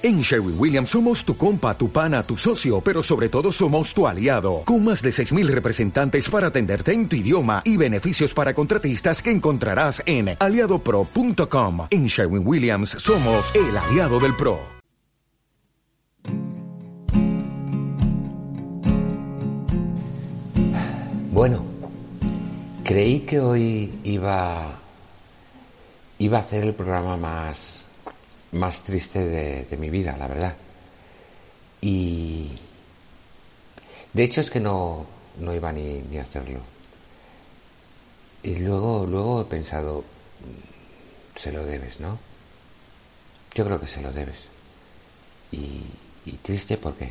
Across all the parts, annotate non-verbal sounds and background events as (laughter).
En Sherwin Williams somos tu compa, tu pana, tu socio, pero sobre todo somos tu aliado, con más de 6.000 representantes para atenderte en tu idioma y beneficios para contratistas que encontrarás en aliadopro.com. En Sherwin Williams somos el aliado del PRO. Bueno, creí que hoy iba, iba a hacer el programa más más triste de, mi vida, la verdad. Y de hecho es que no, no iba ni, ni, a hacerlo. Y luego, luego he pensado, se lo debes, ¿no? Yo creo que se lo debes. Y, triste, ¿por qué?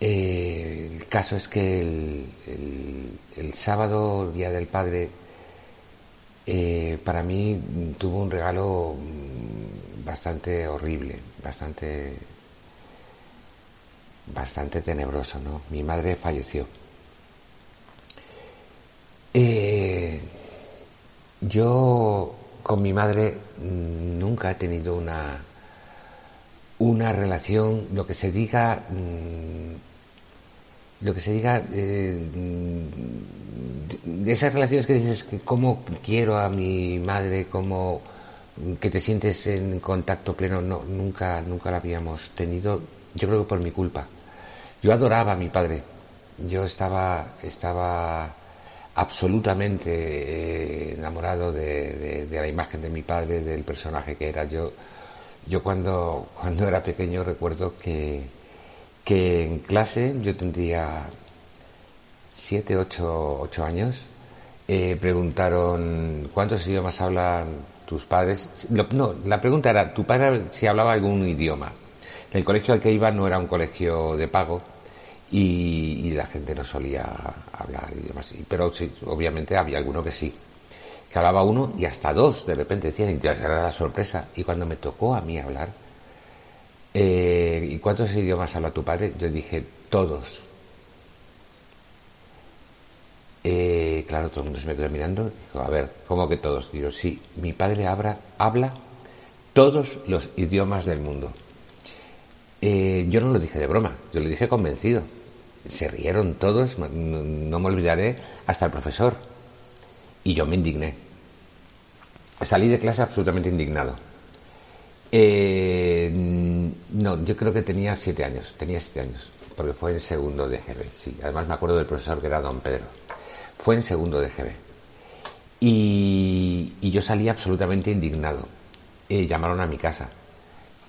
Eh, el caso es que el, el, el sábado, Día del Padre, eh, para mí tuvo un regalo mm, bastante horrible, bastante, bastante tenebroso, ¿no? Mi madre falleció. Eh, yo con mi madre mm, nunca he tenido una, una relación, lo que se diga, mm, lo que se diga, eh, de esas relaciones que dices que cómo quiero a mi madre, cómo que te sientes en contacto pleno, no, nunca, nunca la habíamos tenido, yo creo que por mi culpa. Yo adoraba a mi padre, yo estaba, estaba absolutamente eh, enamorado de, la imagen de mi padre, del personaje que era. Yo, yo cuando, cuando era pequeño recuerdo que, que en clase yo tendría siete, ocho, ocho años, eh, preguntaron cuántos idiomas hablan tus padres. no, la pregunta era, ¿tu padre si hablaba algún idioma? El colegio al que iba no era un colegio de pago y, la gente no solía hablar idiomas. Pero sí, obviamente había alguno que sí. Que hablaba uno y hasta dos, de repente decían, y era la sorpresa. Y cuando me tocó a mí hablar, eh, ¿y cuántos idiomas habla tu padre? Yo dije, todos. Eh, claro, todo el mundo se me quedó mirando. Dijo, a ver, ¿cómo que todos? Digo, sí, mi padre habla, habla todos los idiomas del mundo. Eh, yo no lo dije de broma, yo lo dije convencido. Se rieron todos, no, me olvidaré, hasta el profesor. Y yo me indigné. Salí de clase absolutamente indignado. No, yo creo que tenía siete años, tenía siete años, porque fue en segundo de GB, sí. Además me acuerdo del profesor que era don Pedro. Fue en segundo de GB. Y, yo salí absolutamente indignado. Eh, llamaron a mi casa.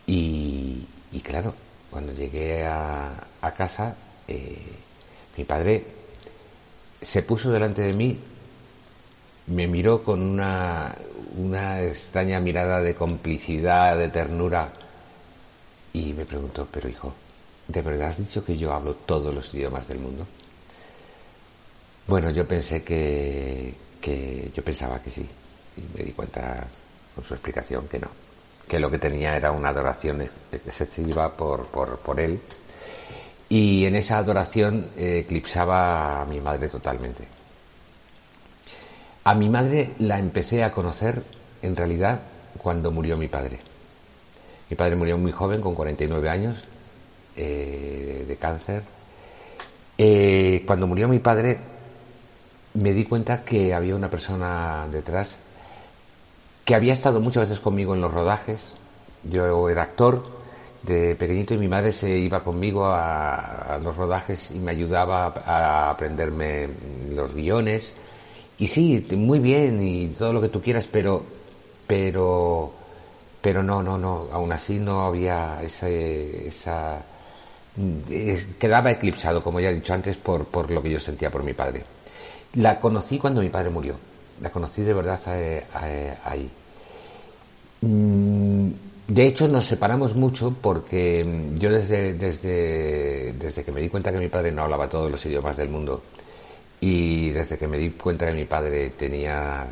Y, claro, cuando llegué a, casa, eh, mi padre se puso delante de mí, me miró con una, una extraña mirada de complicidad, de ternura, y me preguntó, pero hijo, ¿de verdad has dicho que yo hablo todos los idiomas del mundo? Bueno, yo pensé que, yo pensaba que sí y me di cuenta con su explicación que no, que lo que tenía era una adoración excesiva por, por, por él y en esa adoración eh, eclipsaba a mi madre totalmente. A mi madre la empecé a conocer en realidad cuando murió mi padre. Mi padre murió muy joven, con 49 años, eh, de cáncer. Eh, cuando murió mi padre me di cuenta que había una persona detrás que había estado muchas veces conmigo en los rodajes. Yo era actor de pequeñito y mi madre se iba conmigo a, los rodajes y me ayudaba a, aprenderme los guiones. Y sí, muy bien y todo lo que tú quieras, pero, pero, pero no, no, no. Aún así no había ese, esa, quedaba eclipsado, como ya he dicho antes, por, por lo que yo sentía por mi padre. La conocí cuando mi padre murió. La conocí de verdad eh, eh, ahí. Mm, de hecho, nos separamos mucho porque yo desde, desde, desde que me di cuenta que mi padre no hablaba todos los idiomas del mundo y desde que me di cuenta que mi padre tenía,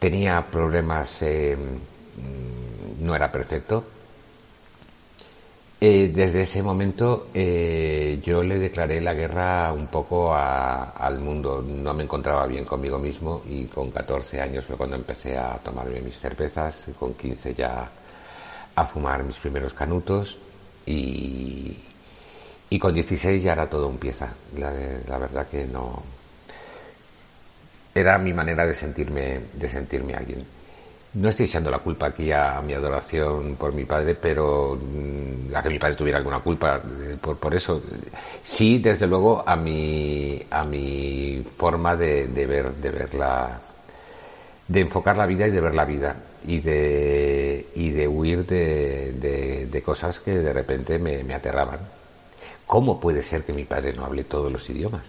tenía problemas, eh, no era perfecto, eh, desde ese momento eh, yo le declaré la guerra un poco al mundo. No me encontraba bien conmigo mismo y con 14 años fue cuando empecé a tomarme mis cervezas con 15 ya a fumar mis primeros canutos y, y con 16 ya era todo un pieza. La, la, verdad que no. Era mi manera de sentirme, de sentirme alguien. No estoy echando la culpa aquí a, mi adoración por mi padre, pero mm, a que mi padre tuviera alguna culpa eh, por, por eso. Sí, desde luego, a mi, a mi forma de, ver, de ver la, de enfocar la vida y de ver la vida y de, y de huir de, de, cosas que de repente me, aterraban. ¿Cómo puede ser que mi padre no hable todos los idiomas?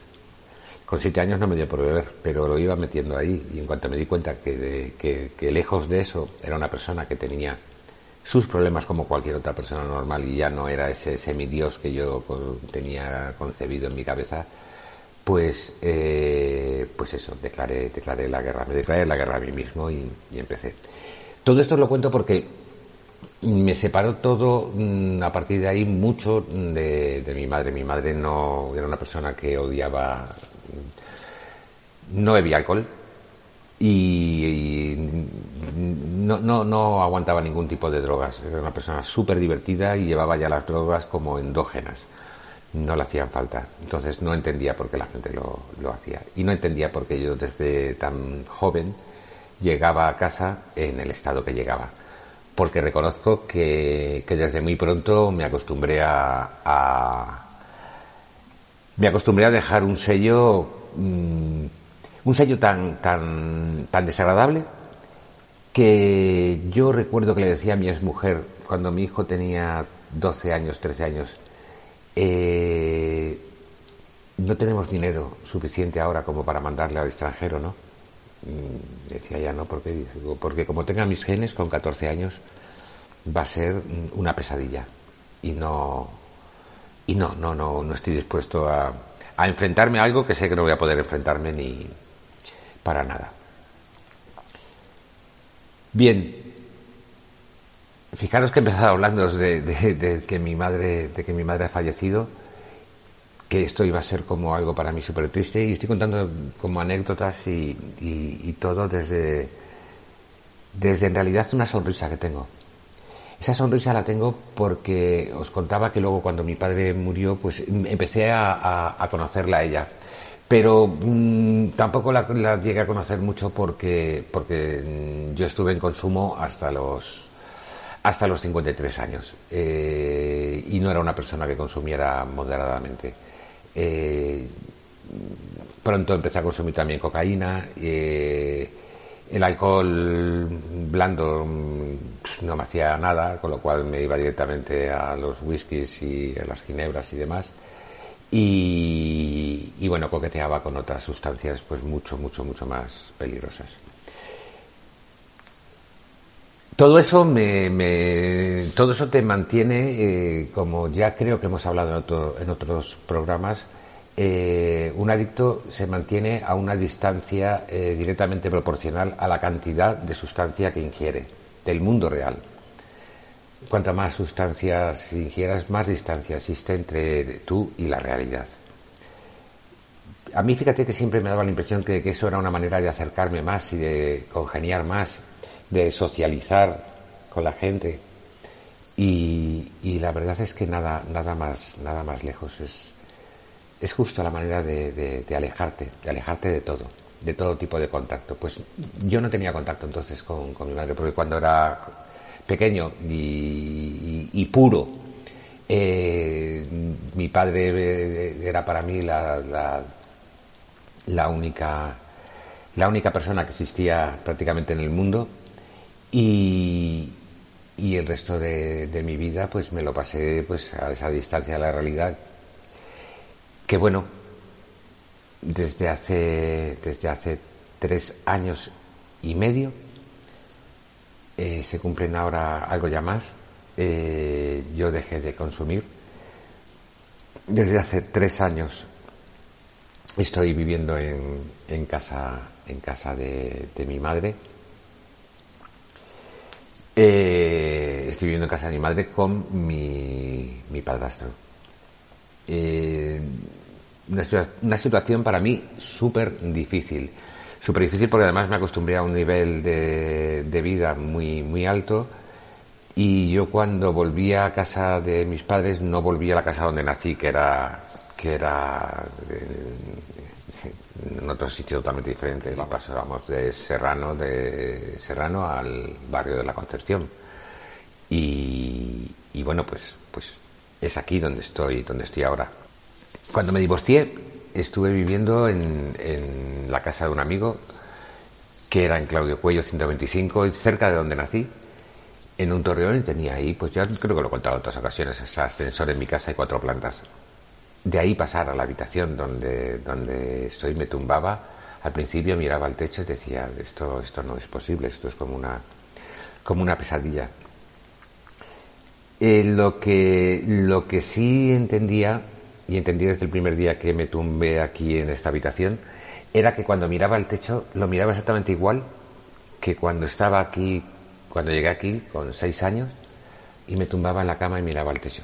Con siete años no me dio por beber, pero lo iba metiendo ahí y en cuanto me di cuenta que, que, que lejos de eso era una persona que tenía sus problemas como cualquier otra persona normal y ya no era ese semidios que yo tenía concebido en mi cabeza, pues, eh, pues eso, declaré, declaré la guerra, me declaré la guerra a mí mismo y, empecé. Todo esto lo cuento porque me separó todo mm, a partir de ahí mucho de, mi madre. Mi madre no era una persona que odiaba, no bebía alcohol y, no, no, no aguantaba ningún tipo de drogas. Era una persona súper divertida y llevaba ya las drogas como endógenas no le hacían falta. Entonces no entendía por qué la gente lo, lo, hacía. Y no entendía por qué yo desde tan joven llegaba a casa en el estado que llegaba. Porque reconozco que, que desde muy pronto me acostumbré a, me acostumbré a dejar un sello mm, un sello tan tan tan desagradable que yo recuerdo que le decía a mi exmujer cuando mi hijo tenía 12 años, 13 años, eh, no tenemos dinero suficiente ahora como para mandarle al extranjero, ¿no? Mm, decía ya, ¿no? Porque, porque como tenga mis genes con 14 años, va a ser una pesadilla. Y no, y no, no, no, no estoy dispuesto a, a enfrentarme a algo que sé que no voy a poder enfrentarme ni para nada. Bien, Fijaros que he empezado hablando de, que mi madre, de que mi madre ha fallecido, que esto iba a ser como algo para mí súper triste y estoy contando como anécdotas y, todo desde, desde en realidad una sonrisa que tengo. Esa sonrisa la tengo porque os contaba que luego cuando mi padre murió, pues empecé a, conocerla a ella. Pero mm, tampoco la, la, llegué a conocer mucho porque, porque mm, yo estuve en consumo hasta los hasta los 53 años. Eh, y no era una persona que consumiera moderadamente. Eh, pronto empecé a consumir también cocaína. Eh, el alcohol blando mm, no me hacía nada, con lo cual me iba directamente a los whiskies y a las ginebras y demás. Y, bueno, coqueteaba con otras sustancias pues mucho, mucho, mucho más peligrosas. Todo eso me, todo eso te mantiene, eh, como ya creo que hemos hablado en, otros programas, eh, un adicto se mantiene a una distancia eh, directamente proporcional a la cantidad de sustancia que ingiere del mundo real. Cuanta más sustancias ingieras, más distancia existe entre tú y la realidad. A mí fíjate que siempre me daba la impresión que, que eso era una manera de acercarme más y de congeniar más de socializar con la gente. Y, y, la verdad es que nada, nada más, nada más lejos. Es, es justo la manera de, alejarte, de alejarte de todo, de todo tipo de contacto. Pues yo no tenía contacto entonces con, con mi madre, porque cuando era pequeño y, puro, eh, mi padre eh, era para mí la, la, la única la única persona que existía prácticamente en el mundo y, y el resto de, de, mi vida pues me lo pasé pues a esa distancia de la realidad que bueno desde hace desde hace tres años y medio eh, se cumplen ahora algo ya más. Eh, yo dejé de consumir. Desde hace tres años estoy viviendo en, en casa en casa de, de mi madre. Eh, estoy viviendo en casa de mi madre con mi, mi padrastro. Una, situación para mí súper difícil. Súper difícil porque además me acostumbré a un nivel de, vida muy, muy alto Y yo cuando volvía a casa de mis padres no volvía a la casa donde nací, que era que era eh, en otro sitio totalmente diferente. Pasábamos de Serrano, de Serrano al barrio de la Concepción. Y, y bueno, pues, pues es aquí donde estoy, donde estoy ahora. Cuando me divorcié, estuve viviendo en, en la casa de un amigo que era en Claudio Cuello 125, cerca de donde nací, en un torreón y tenía ahí, pues ya creo que lo he contado en otras ocasiones, ese ascensor en mi casa y cuatro plantas. De ahí pasar a la habitación donde, donde estoy, me tumbaba, al principio miraba al techo y decía, esto, esto no es posible, esto es como una, como una pesadilla. Eh, lo, que, lo que sí entendía, y entendí desde el primer día que me tumbé aquí en esta habitación, era que cuando miraba al techo lo miraba exactamente igual que cuando estaba aquí, cuando llegué aquí con seis años y me tumbaba en la cama y miraba al techo.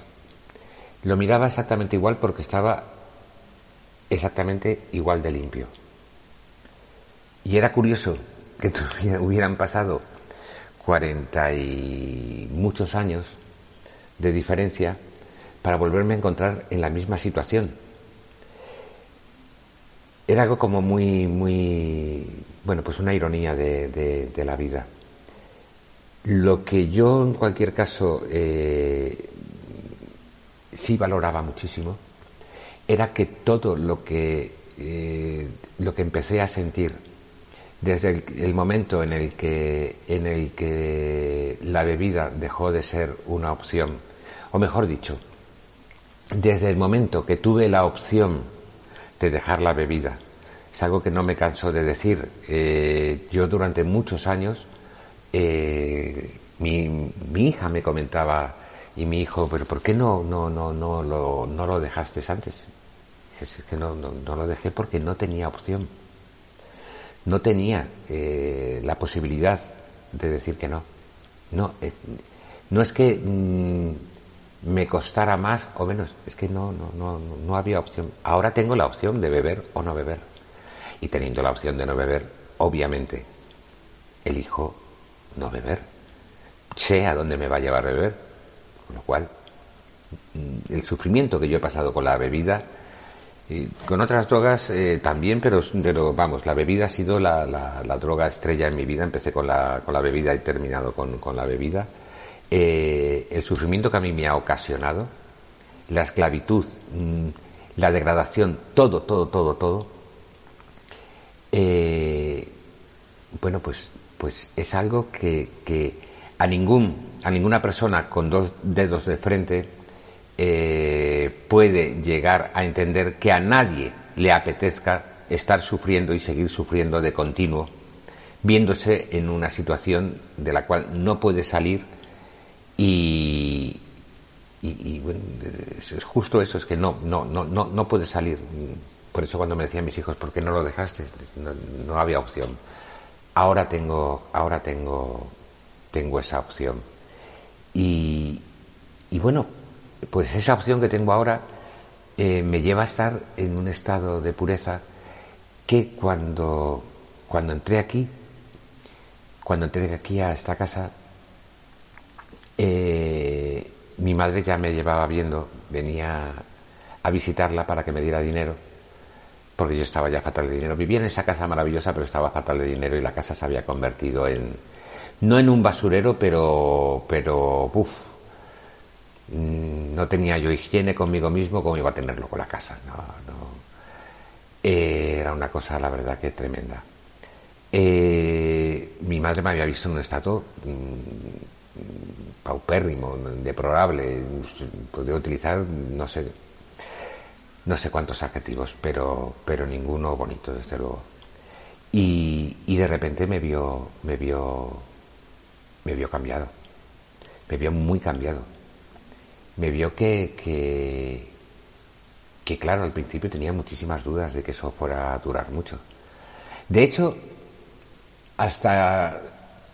Lo miraba exactamente igual porque estaba exactamente igual de limpio. Y era curioso que (laughs) hubieran pasado cuarenta y muchos años de diferencia para volverme a encontrar en la misma situación. Era algo como muy, muy, bueno, pues una ironía de, la vida. Lo que yo en cualquier caso eh, sí valoraba muchísimo era que todo lo que, eh, lo que empecé a sentir desde el, momento en el, que, en el que la bebida dejó de ser una opción, o mejor dicho, desde el momento que tuve la opción de dejar la bebida, es algo que no me canso de decir. Eh, yo durante muchos años, eh, mi, mi, hija me comentaba y mi hijo, pero ¿por qué no, no, no, no, lo, no lo dejaste antes? Es que no, no, lo dejé porque no tenía opción no tenía eh, la posibilidad de decir que no. No, no es que mm, me costara más o menos, es que no, no, no, no había opción. Ahora tengo la opción de beber o no beber. Y teniendo la opción de no beber, obviamente, elijo no beber. Sé a dónde me va a llevar a beber. Con lo cual, mm, el sufrimiento que yo he pasado con la bebida con otras drogas eh, también, pero, vamos, la bebida ha sido la, la, droga estrella en mi vida. Empecé con la, con la bebida y terminado con, con la bebida. Eh, el sufrimiento que a mí me ha ocasionado, la esclavitud, mm, la degradación, todo, todo, todo, todo. Eh, bueno, pues, pues es algo que, que a, ningún, a ninguna persona con dos dedos de frente eh, puede llegar a entender que a nadie le apetezca estar sufriendo y seguir sufriendo de continuo, viéndose en una situación de la cual no puede salir y, bueno, es justo eso, es que no, no, no, no, no puede salir. Por eso cuando me decían mis hijos, ¿por qué no lo dejaste? No, no había opción. Ahora tengo, ahora tengo, tengo esa opción. Y, y bueno, pues esa opción que tengo ahora eh, me lleva a estar en un estado de pureza que cuando, cuando entré aquí, cuando entré aquí a esta casa, eh, mi madre ya me llevaba viendo, venía a visitarla para que me diera dinero, porque yo estaba ya fatal de dinero. Vivía en esa casa maravillosa, pero estaba fatal de dinero y la casa se había convertido en, no en un basurero, pero, pero, uff, no tenía yo higiene conmigo mismo como iba a tenerlo con la casa. No, eh, era una cosa, la verdad, que tremenda. Eh, mi madre me había visto en un estado mm, paupérrimo, deplorable. Podría utilizar, no sé, no sé cuántos adjetivos, pero, pero ninguno bonito, desde luego. Y, y de repente me vio, me vio, me vio cambiado. Me vio muy cambiado me vio que, que, que, claro, al principio tenía muchísimas dudas de que eso fuera a durar mucho. De hecho, hasta,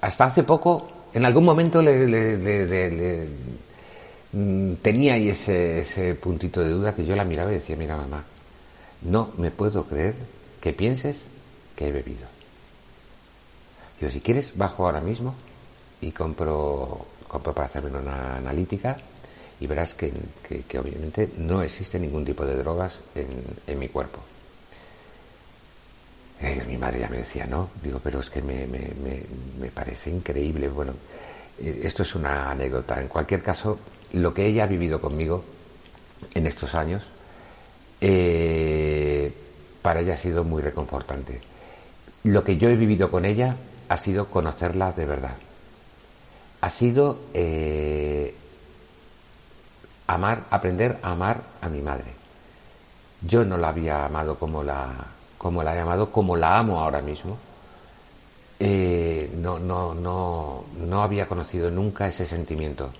hasta hace poco, en algún momento le, mm, tenía ahí ese, ese puntito de duda que yo la miraba y decía, mira mamá, no me puedo creer que pienses que he bebido. Yo, si quieres, bajo ahora mismo y compro para hacerme una analítica y verás que, obviamente no existe ningún tipo de drogas en, mi cuerpo. Eh, mi madre ya me decía, no, digo, pero es que me, parece increíble. Bueno, eh, esto es una anécdota. En cualquier caso, lo que ella ha vivido conmigo en estos años, eh, para ella ha sido muy reconfortante. Lo que yo he vivido con ella ha sido conocerla de verdad. Ha sido amar, aprender a amar a mi madre. Yo no la había amado como la, como la he amado, como la amo ahora mismo. Eh, no, no, no, no había conocido nunca ese sentimiento.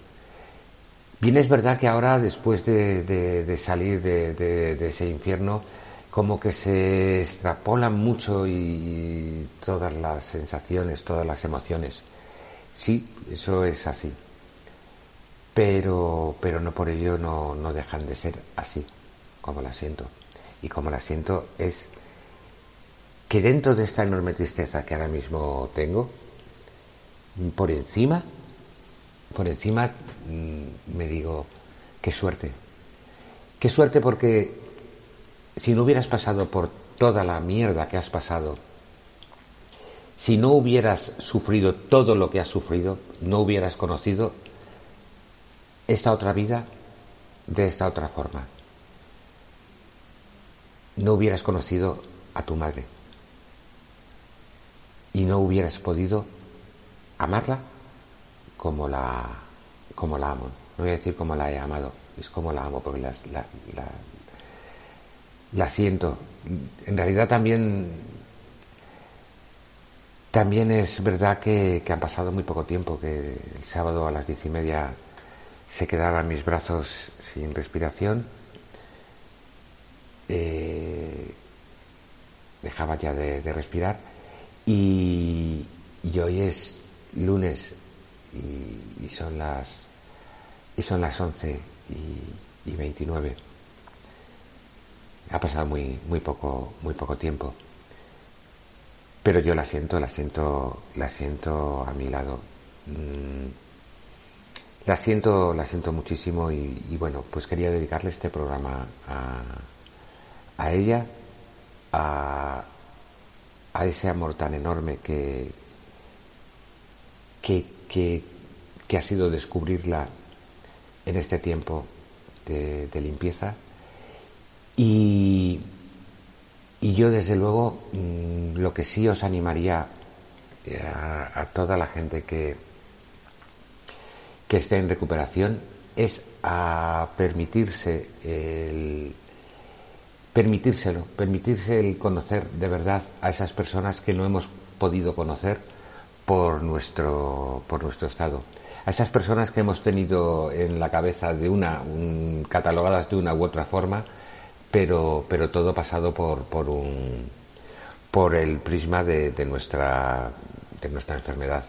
Bien es verdad que ahora, después de, salir de, ese infierno, como que se extrapolan mucho y todas las sensaciones, todas las emociones. Sí, eso es así pero, pero no por ello no, no dejan de ser así, como la siento. Y como la siento es que dentro de esta enorme tristeza que ahora mismo tengo, por encima, por encima mm, me digo, qué suerte. Qué suerte porque si no hubieras pasado por toda la mierda que has pasado, si no hubieras sufrido todo lo que has sufrido, no hubieras conocido esta otra vida de esta otra forma. No hubieras conocido a tu madre y no hubieras podido amarla como la, como la amo. No voy a decir como la he amado, es como la amo porque la, la, siento. En realidad también, también es verdad que, que han pasado muy poco tiempo, que el sábado a las diez y media se quedaban mis brazos sin respiración, eh, dejaba ya de, respirar y, hoy es lunes y, son las y son las 11 y, y 29 ha pasado muy muy poco muy poco tiempo. Pero yo la siento la siento la siento a mi lado. Mm, la siento, la siento muchísimo y, bueno, pues quería dedicarle este programa a, a ella, a, a, ese amor tan enorme que, que, que, ha sido descubrirla en este tiempo de, limpieza. Y, y, yo desde luego mm, lo que sí os animaría eh, a toda la gente que, que esté en recuperación es a permitirse el permitírselo, permitirse el conocer de verdad a esas personas que no hemos podido conocer por nuestro, por nuestro estado. A esas personas que hemos tenido en la cabeza de una, catalogadas de una u otra forma, pero, pero todo pasado por, por un, por el prisma de, nuestra, de nuestra enfermedad.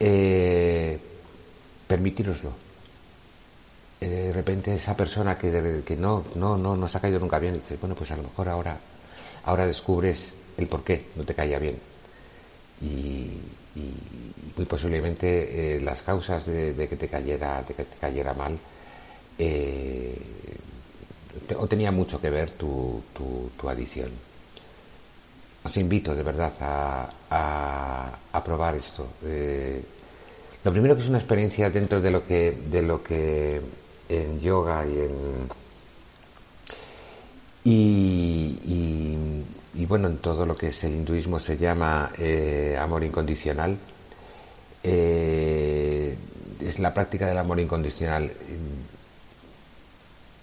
Eh, permitiroslo. Eh, de repente esa persona que, que no, no, no nos ha caído nunca bien, dice, bueno, pues a lo mejor ahora, ahora descubres el por qué no te caía bien. Y, muy posiblemente eh, las causas de, que te cayera, de que te cayera mal, eh, o tenía mucho que ver tu, tu, adición. Os invito de verdad a, a probar esto. Lo primero que es una experiencia dentro de lo que, de lo que en yoga y en y, bueno en todo lo que es el hinduismo se llama eh, amor incondicional eh, es la práctica del amor incondicional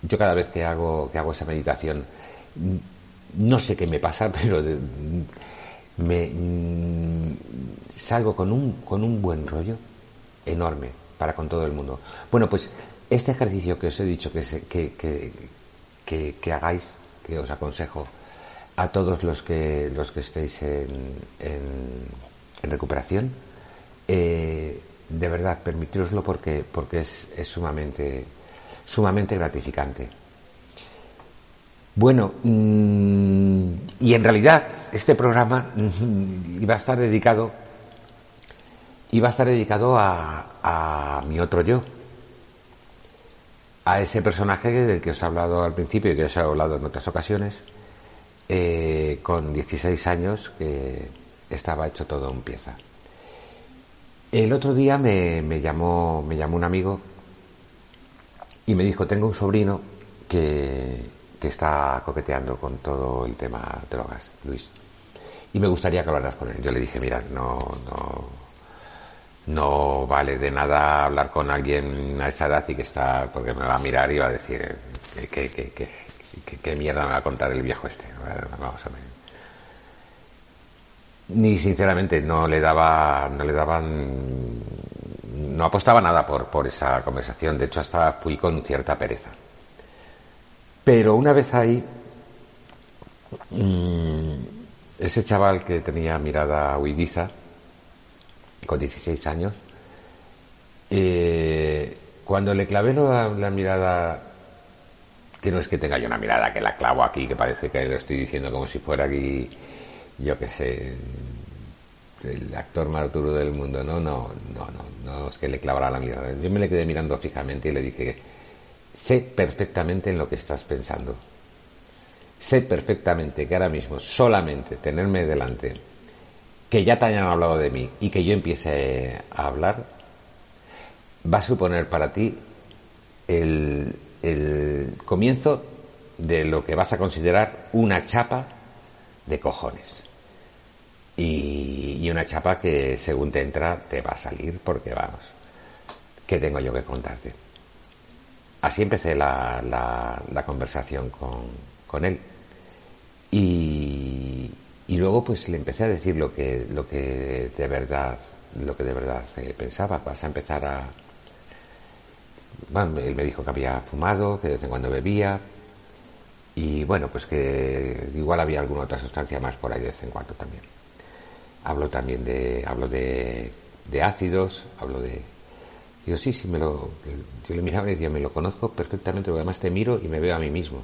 yo cada vez que hago que hago esa meditación no sé qué me pasa (laughs) pero me mm, salgo con un con un buen rollo enorme para con todo el mundo. Bueno, pues este ejercicio que os he dicho que, que, que, hagáis, que os aconsejo a todos los que, los que estéis en, recuperación, eh, de verdad, permitiroslo porque, porque es, es sumamente, sumamente gratificante. Bueno, mm, y en realidad este programa iba a estar dedicado iba a estar dedicado a, mi otro yo, a ese personaje del que os he hablado al principio y que os he hablado en otras ocasiones, eh, con 16 años que estaba hecho todo en pieza. El otro día me, llamó, me llamó un amigo y me dijo, tengo un sobrino que, que está coqueteando con todo el tema drogas, Luis. Y me gustaría que hablaras con él. Yo le dije, mira, no, no, no vale de nada hablar con alguien a esa edad y que está, porque me va a mirar y va a decir, ¿qué, mierda me va a contar el viejo este? Vamos a ver. Ni sinceramente no le daba no le daban no apostaba nada por, por esa conversación. De hecho hasta fui con cierta pereza. Pero una vez ahí mm, ese chaval que tenía mirada huidiza con 16 años eh, cuando le clavé la, mirada que no es que tenga yo una mirada que la clavo aquí que parece que lo estoy diciendo como si fuera aquí yo qué sé, el actor más duro del mundo. No, no, no, no, no es que le clavara la mirada. Yo me le quedé mirando fijamente y le dije, sé perfectamente en lo que estás pensando. Sé perfectamente que ahora mismo solamente tenerme delante, que ya te hayan hablado de mí y que yo empiece a hablar, va a suponer para ti el, comienzo de lo que vas a considerar una chapa de cojones. Y, una chapa que según te entra te va a salir porque vamos, ¿qué tengo yo que contarte? Así empecé la, la, conversación con, con él. Y, y, luego pues le empecé a decir lo que, lo que de verdad, lo que de verdad eh, pensaba. Vas a empezar a. Bueno, él me dijo que había fumado, que de vez en cuando bebía. Y bueno, pues que igual había alguna otra sustancia más por ahí de vez en cuando también. Hablo también de, hablo de, ácidos, hablo de... Digo, sí, sí, me lo... Yo le miraba y decía, me lo conozco perfectamente, porque además te miro y me veo a mí mismo.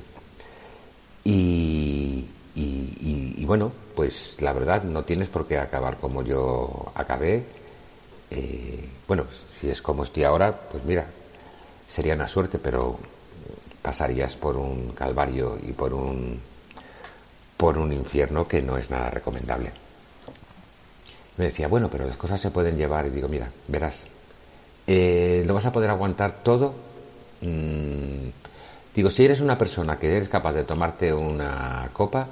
Y, bueno, pues la verdad, no tienes por qué acabar como yo acabé. Eh, bueno, si es como estoy ahora, pues mira, sería una suerte, pero pasarías por un calvario y por un por un infierno que no es nada recomendable me decía, bueno, pero las cosas se pueden llevar. Y digo, mira, verás, eh, lo vas a poder aguantar todo. Mm, digo, si eres una persona que eres capaz de tomarte una copa,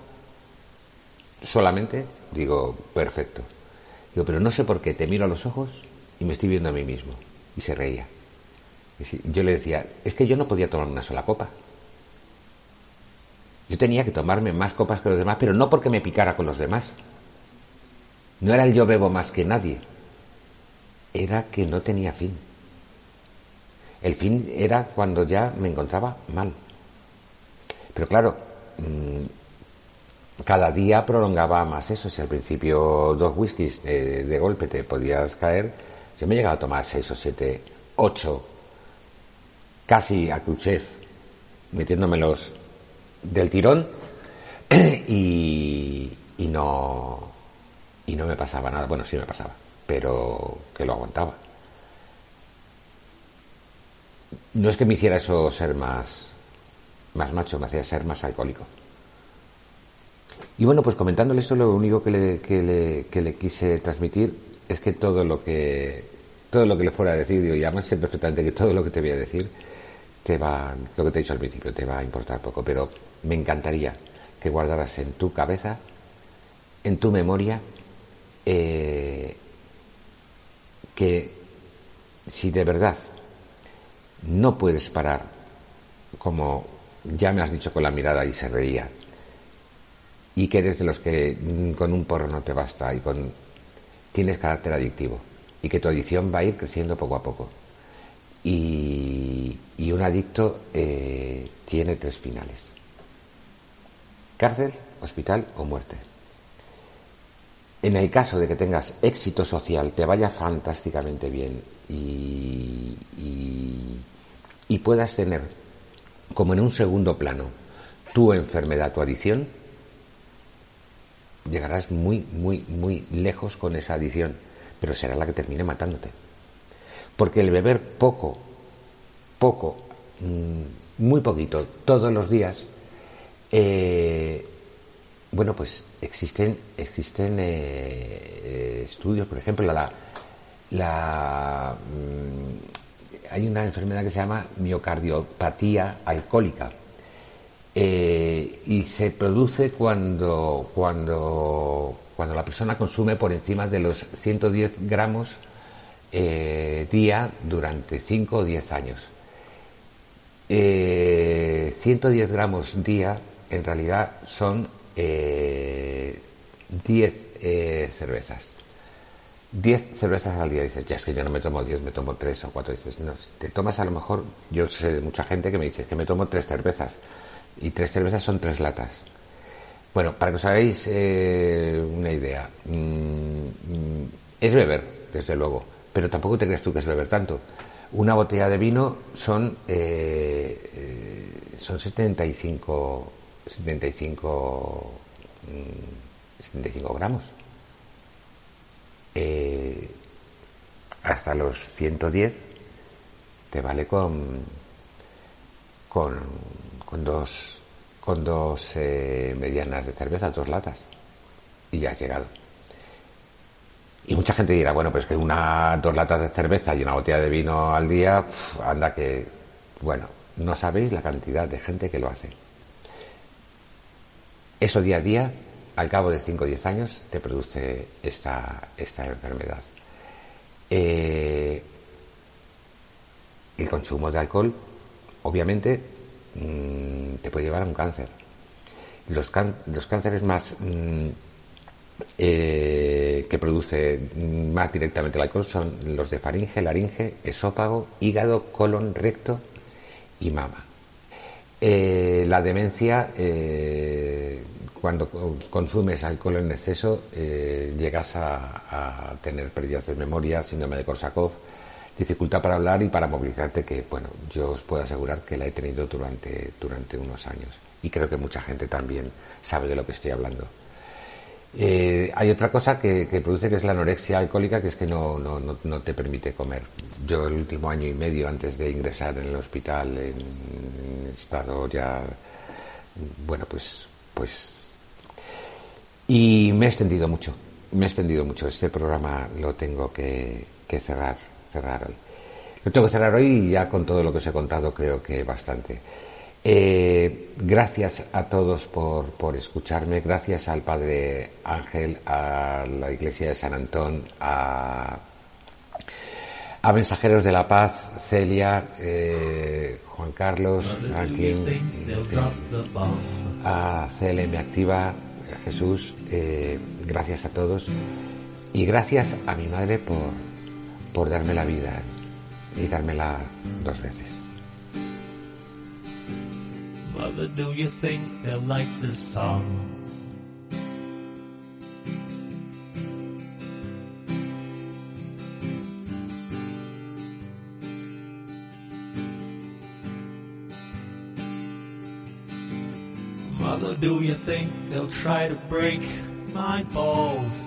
solamente, digo, perfecto. Digo, pero no sé por qué, te miro a los ojos y me estoy viendo a mí mismo. Y se reía. Yo le decía, es que yo no podía tomar una sola copa. Yo tenía que tomarme más copas que los demás, pero no porque me picara con los demás, no era el yo bebo más que nadie, era que no tenía fin. El fin era cuando ya me encontraba mal. Pero claro, mm, cada día prolongaba más eso. Si al principio dos whiskies de, golpe te podías caer, yo me llegaba a tomar seis o siete, ocho, casi a Khrushchev, metiéndomelos del tirón (clears throat) y, y no, y no me pasaba nada. Bueno, sí me pasaba, pero que lo aguantaba. No es que me hiciera eso ser más, más macho, me hacía ser más alcohólico. Y bueno, pues comentándole eso, lo único que le, quise transmitir es que todo lo que todo lo que le fuera a decir, y además sé perfectamente que todo lo que te voy a decir te va, lo que te he dicho al principio, te va a importar poco, pero me encantaría que guardaras en tu cabeza, en tu memoria, eh, que si de verdad no puedes parar, como ya me has dicho con la mirada y se reía, y que eres de los que con un porro no te basta y con tienes carácter adictivo y que tu adicción va a ir creciendo poco a poco. Y, un adicto eh, tiene tres finales. Cárcel, hospital o muerte. En el caso de que tengas éxito social, te vaya fantásticamente bien y, puedas tener como en un segundo plano tu enfermedad, tu adicción, llegarás muy, muy, muy lejos con esa adicción. pero será la que termine matándote. Porque el beber poco, poco, mm, muy poquito, todos los días, eh, bueno, pues existen, existen eh, estudios, por ejemplo, la, la mm, hay una enfermedad que se llama miocardiopatía alcohólica eh, y se produce cuando, cuando, cuando la persona consume por encima de los 110 gramos eh, día durante 5 o 10 años. 110 gramos día en realidad son 10 cervezas. 10 cervezas al día. Dices, ya es que yo no me tomo 10, me tomo 3 o 4. Dices, no, te tomas a lo mejor, yo sé de mucha gente que me dice que me tomo 3 cervezas. Y 3 cervezas son 3 latas. Bueno, para que os hagáis eh, una idea, mmm, es beber, desde luego, pero tampoco te crees tú que es beber tanto. Una botella de vino son, eh, eh, son 75, 75, 75 gramos eh, hasta los 110 te vale con, con, dos, con dos eh, medianas de cerveza, dos latas, y ya has llegado. Y mucha gente dirá, bueno, pues que una, dos latas de cerveza y una botella de vino al día, anda que, bueno, no sabéis la cantidad de gente que lo hace. Eso día a día al cabo de 5 o 10 años te produce esta, esta enfermedad. Eh, el consumo de alcohol, obviamente, mm, te puede llevar a un cáncer. Los, cánceres más mm, eh, que produce más directamente el alcohol son los de faringe, laringe, esófago, hígado, colon, recto y mama. Eh, la demencia cuando consumes alcohol en exceso eh, llegas a, tener pérdidas de memoria, síndrome de Korsakov, dificultad para hablar y para movilizarte que, bueno, yo os puedo asegurar que la he tenido durante, durante unos años. Y creo que mucha gente también sabe de lo que estoy hablando. Eh, hay otra cosa que, produce que es la anorexia alcohólica, que es que no, no, no, te permite comer. Yo el último año y medio antes de ingresar en el hospital en estado ya, bueno, pues, pues y me he extendido mucho, me he extendido mucho. Este programa lo tengo que, cerrar, cerrar hoy. Lo tengo que cerrar hoy y ya con todo lo que os he contado creo que bastante. Eh, gracias a todos por, por, escucharme, gracias al Padre Ángel, a la Iglesia de San Antón, a, a Mensajeros de la Paz, Celia, eh, Juan Carlos, Franklin, a CLM Activa, Jesús, eh, gracias a todos y gracias a mi madre por, por darme la vida y dármela dos veces. Mother, do you think they'll like this song? do you think they'll try to break my balls?